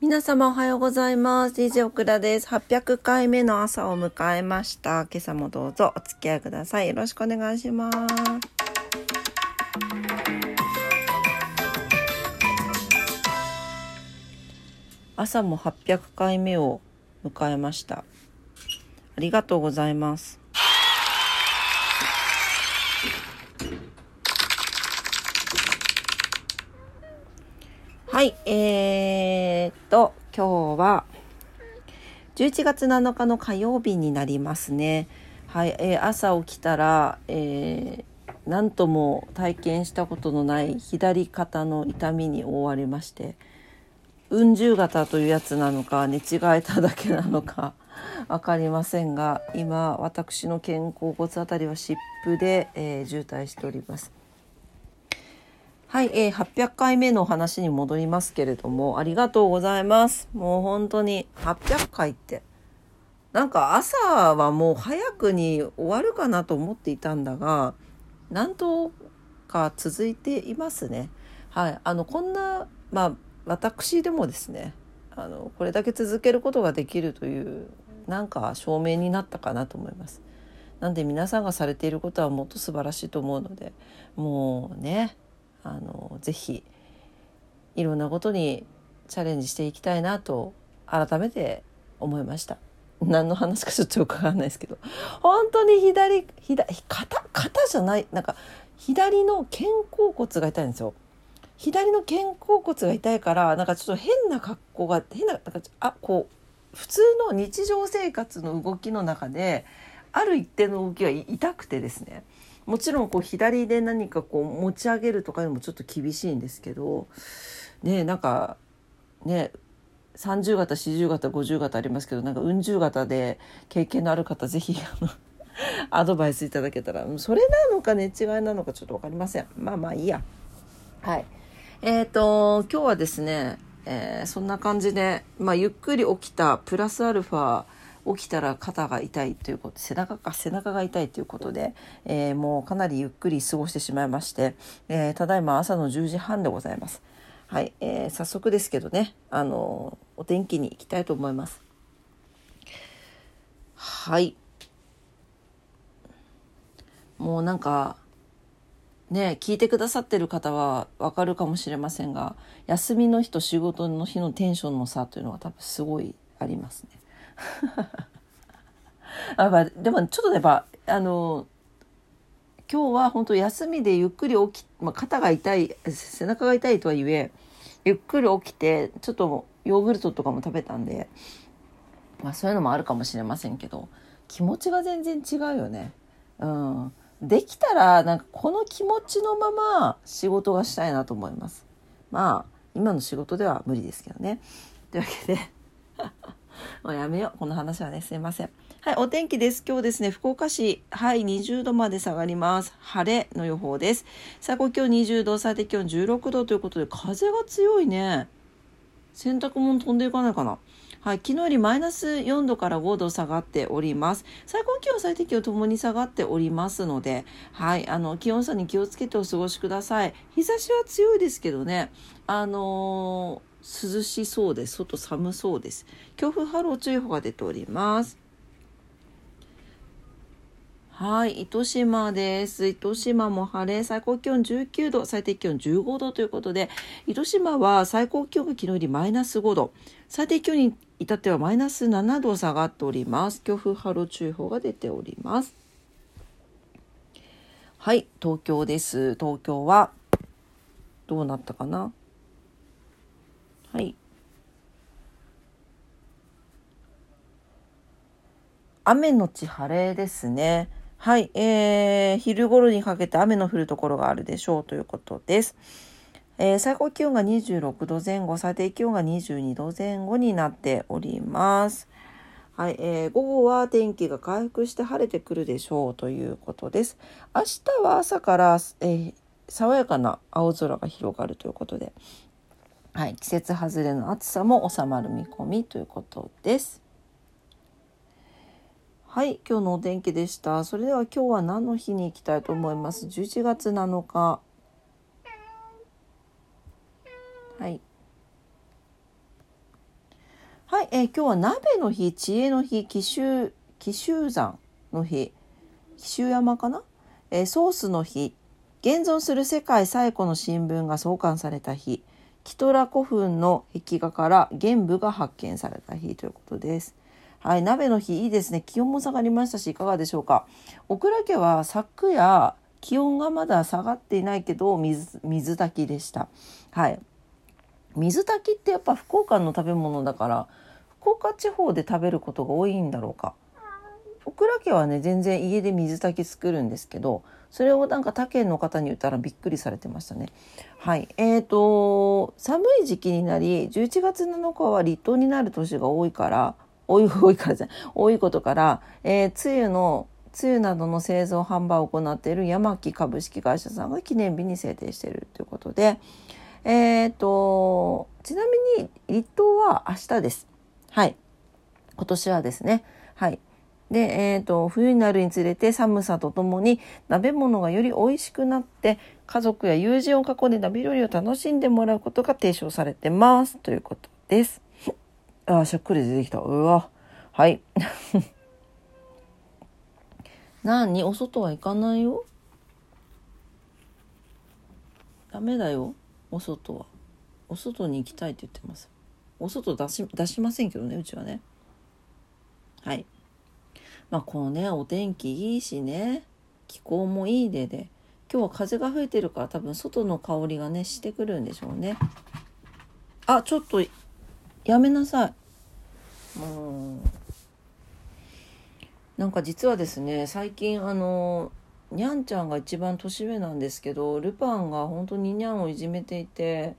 皆様おはようございます。DJ オクラです。800回目の朝を迎えました。今朝もどうぞお付き合いください。よろしくお願いします。朝も800回目を迎えました。ありがとうございます。はい、えー、っと、今日は11月7日の火曜日になりますね。はい、えー朝起きたら、えー、なんとも体験したことのない左肩の痛みに覆われまして、うん十型というやつなのか寝違えただけなのか分かりませんが今私の肩甲骨あたりは湿布で、えー渋滞しております。はい、えー、800回目の話に戻りますけれどもありがとうございます。もう本当に800回ってなんか朝はもう早くに終わるかなと思っていたんだがなんとか続いていますね。はい、あのこんなまあ私でもですねあのこれだけ続けることができるというなんか証明になったかなと思います。なんで皆さんがされていることはもっと素晴らしいと思うのでもうねあのぜひいろんなことにチャレンジしていきたいなと改めて思いました。何の話かちょっとよくわかんないですけど本当に左左肩肩じゃないなんか左の肩甲骨が痛いんですよ。左の肩甲骨が痛いからなんかちょっと変な格好が変ななんかあこう普通の日常生活の動きの中である一定の動きが痛くてですねもちろんこう左で何かこう持ち上げるとかでもちょっと厳しいんですけどねなんかね30型40型50型ありますけどなんかうん十型で経験のある方ぜひあの アドバイスいただけたらそれなのか寝違いなのかちょっと分かりません。まあまあいいや。はい。えっ、と今日はですね、えーそんな感じで、まあ、ゆっくり起きたプラスアルファ起きたら肩が痛いということ背中か背中が痛いということで、えーもうかなりゆっくり過ごしてしまいまして、えーただいま朝の10時半でございます。はい、えー早速ですけどね、あのお天気に行きたいと思います。はい。もうなんかね聞いてくださってる方はわかるかもしれませんが休みの日と仕事の日のテンションの差というのが多分すごいありますね。あまあでもちょっとやっぱあの今日は本当休みでゆっくり起き、まあ、肩が痛い背中が痛いとはいえゆっくり起きてちょっとヨーグルトとかも食べたんで、まあ、そういうのもあるかもしれませんけど気持ちが全然違うよね。うん、できたらなんかこの気持ちのまま仕事がしたいなと思います。まあ今の仕事では無理ですけどね。というわけで もうやめよう。この話はねすいません。はいお天気です。今日ですね福岡市はい20度まで下がります。晴れの予報です。最高気温20度最低気温16度ということで風が強いね。洗濯物飛んでいかないかな。はい、昨日よりマイナス4度から5度下がっております。最高気温、最低気温ともに下がっておりますので、はい、あの気温差に気をつけてお過ごしください。日差しは強いですけどね、あのー涼しそうです。外寒そうです。強風波浪注意報が出ております。はい、糸島です。糸島も晴れ、最高気温19度、最低気温15度ということで、糸島は最高気温が昨日よりマイナス5度、最低気温に至ってはマイナス7度下がっております。強風波浪注意報が出ております。はい、東京です。東京はどうなったかな？はい。雨のち晴れですね。はい、えー、昼頃にかけて雨の降るところがあるでしょうということです。えー最高気温が26度前後、最低気温が22度前後になっております。はい、えー午後は天気が回復して晴れてくるでしょうということです。明日は朝から、えー爽やかな青空が広がるということで、はい、季節外れの暑さも収まる見込みということです。はい、今日のお天気でした。それでは今日は何の日に行きたいと思います？11月7日。はい。はい、えー、今日は鍋の日、知恵の日、紀州、紀州山の日、紀州山かな、えー、ソースの日、現存する世界最古の新聞が創刊された日、キトラ古墳の壁画から原部が発見された日ということです。はい、鍋の日いいですね。気温も下がりましたし、いかがでしょうか？小倉家は昨夜、気温がまだ下がっていないけど、水、水炊きでした。はい。水炊きってやっぱ福岡の食べ物だから福岡地方で食べることが多いんだろうか小倉家はね全然家で水炊き作るんですけどそれをなんか他県の方に言ったらびっくりされてましたね。はいえーと、寒い時期になり11月7日は立冬になる年が多いから多い多いからじゃ多いことから、えー、つゆのつゆなどの製造販売を行っている山木株式会社さんが記念日に制定しているということで、えっ、ー、と、ちなみに立冬は明日です。はい。今年はですね。はい。で、えっ、ー、と、冬になるにつれて寒さとともに鍋物がより美味しくなって、家族や友人を囲んで鍋料理を楽しんでもらうことが提唱されてます。ということです。あ、しゃっくり出てきた。うわ。はい。何お外は行かないよダメだよ。お外は。お外に行きたいって言ってます。お外出し出しませんけどねうちはね。はい。まあこのねお天気いいしね。気候もいいでで。今日は風が吹いてるから多分外の香りがねしてくるんでしょうね。あちょっとやめなさい。うんなんか実はですね最近あのにゃんちゃんが一番年上なんですけどルパンが本当ににゃんをいじめていて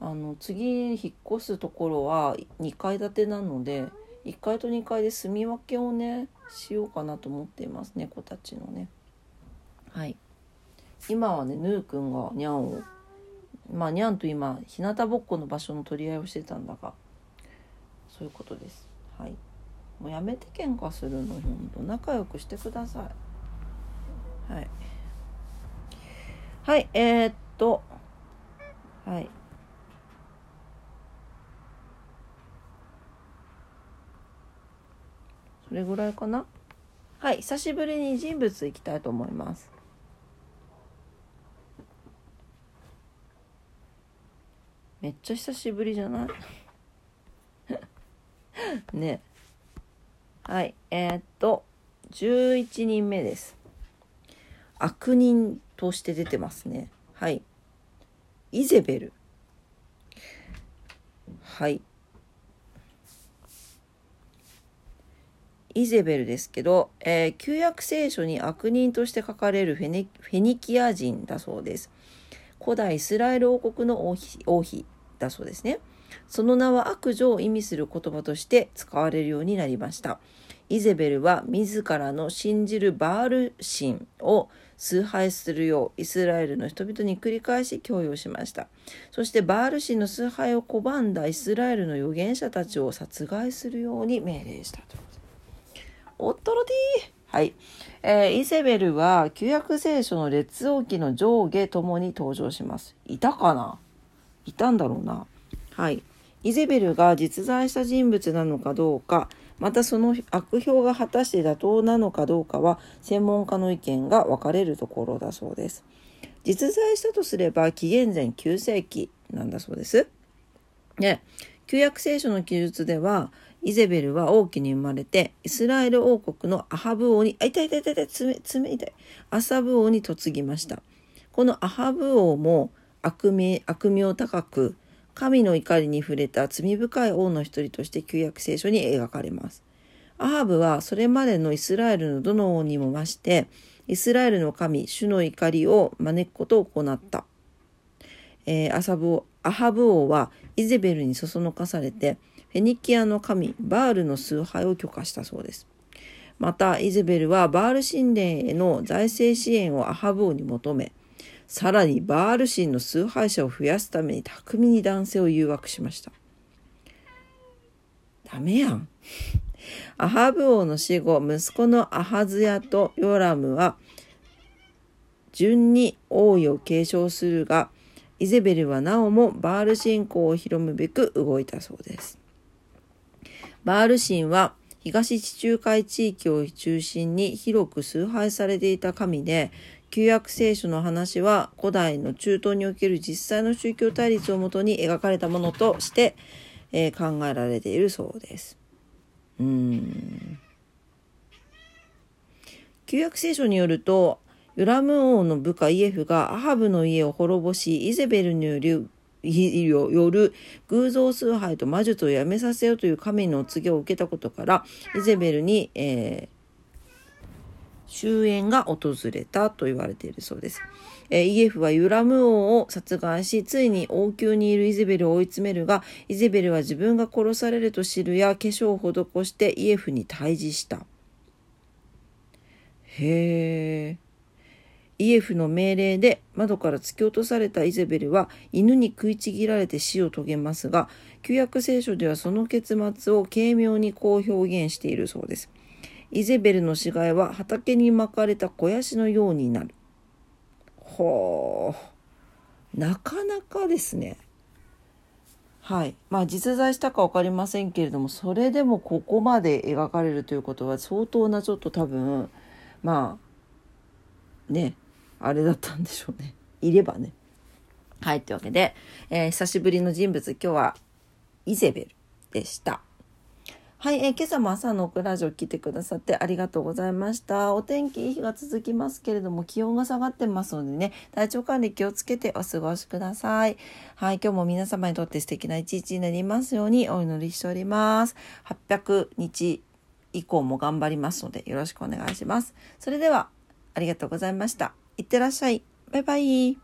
あの次引っ越すところは2階建てなので1階と2階で住み分けをねしようかなと思っています猫たちのね。はい。今はねヌーくんがにゃんをまあにゃんと今日向ぼっこの場所の取り合いをしてたんだがそういうことです。はい。もうやめて喧嘩するのほんと仲良くしてください。はい。はい、えー、っと、はい。それぐらいかな？はい、久しぶりに人物いきたいと思います。めっちゃ久しぶりじゃない？ねはいえー、っと11人目です悪人として出てますね。はい。イゼベル。はい。イゼベルですけど、えー、旧約聖書に悪人として書かれるフェネフェニキア人だそうです。古代イスラエル王国の王妃王妃だそうですね。その名は悪女を意味する言葉として使われるようになりました。イゼベルは自らの信じるバール神を崇拝するようイスラエルの人々に繰り返し強要しました。そしてバール神の崇拝を拒んだイスラエルの預言者たちを殺害するように命令したと。おっとろディはい、えー、イゼベルは旧約聖書の列王記の上下ともに登場します。いたかな？いたんだろうな。はい。イゼベルが実在した人物なのかどうかまたその悪評が果たして妥当なのかどうかは専門家の意見が分かれるところだそうです。実在したとすれば紀元前9世紀なんだそうです。ね、旧約聖書の記述ではイゼベルは王家に生まれてイスラエル王国のアハブ王にあ痛い痛い痛い痛い爪爪痛いアサブ王に嫁ぎました。このアハブ王も悪名悪名高く神の怒りに触れた罪深い王の一人として旧約聖書に描かれます。アハブはそれまでのイスラエルのどの王にも増して、イスラエルの神、主の怒りを招くことを行った。えー、アサブアハブ王はイゼベルにそそのかされて、フェニキアの神、バールの崇拝を許可したそうです。また、イゼベルはバール神殿への財政支援をアハブ王に求め、さらにバール神の崇拝者を増やすために巧みに男性を誘惑しました。ダメやん。アハブ王の死後、息子のアハズヤとヨラムは順に王位を継承するが、イゼベルはなおもバール信仰を広むべく動いたそうです。バール神は東地中海地域を中心に広く崇拝されていた神で、旧約聖書の話は古代の中東における実際の宗教対立をもとに描かれたものとして、えー、考えられているそうです。うん旧約聖書によるとヨラム王の部下イエフがアハブの家を滅ぼしイゼベルによるよる偶像崇拝と魔術をやめさせようという神の告げを受けたことからイゼベルに、えー、終焉が訪れたと言われているそうです。えー、イエフはユラム王を殺害しついに王宮にいるイゼベルを追い詰めるがイゼベルは自分が殺されると知るや化粧を施してイエフに対峙した。へえ。イエフの命令で窓から突き落とされたイゼベルは犬に食いちぎられて死を遂げますが旧約聖書ではその結末を軽妙にこう表現しているそうです。イゼベルの死骸は畑に巻かれた肥やしのようになる。ほうなかなかですね。はいまあ実在したか分かりませんけれどもそれでもここまで描かれるということは相当なちょっと多分まあねあれだったんでしょうねいればねはいというわけで、えー、久しぶりの人物今日はイゼベルでしたはい、えー、今朝も朝のオクラジオ来てくださってありがとうございました。お天気いい日が続きますけれども気温が下がってますのでね、体調管理気をつけてお過ごしください。はい、今日も皆様にとって素敵な一日になりますようにお祈りしております。800日以降も頑張りますのでよろしくお願いします。それではありがとうございました。いってらっしゃい。バイバイ。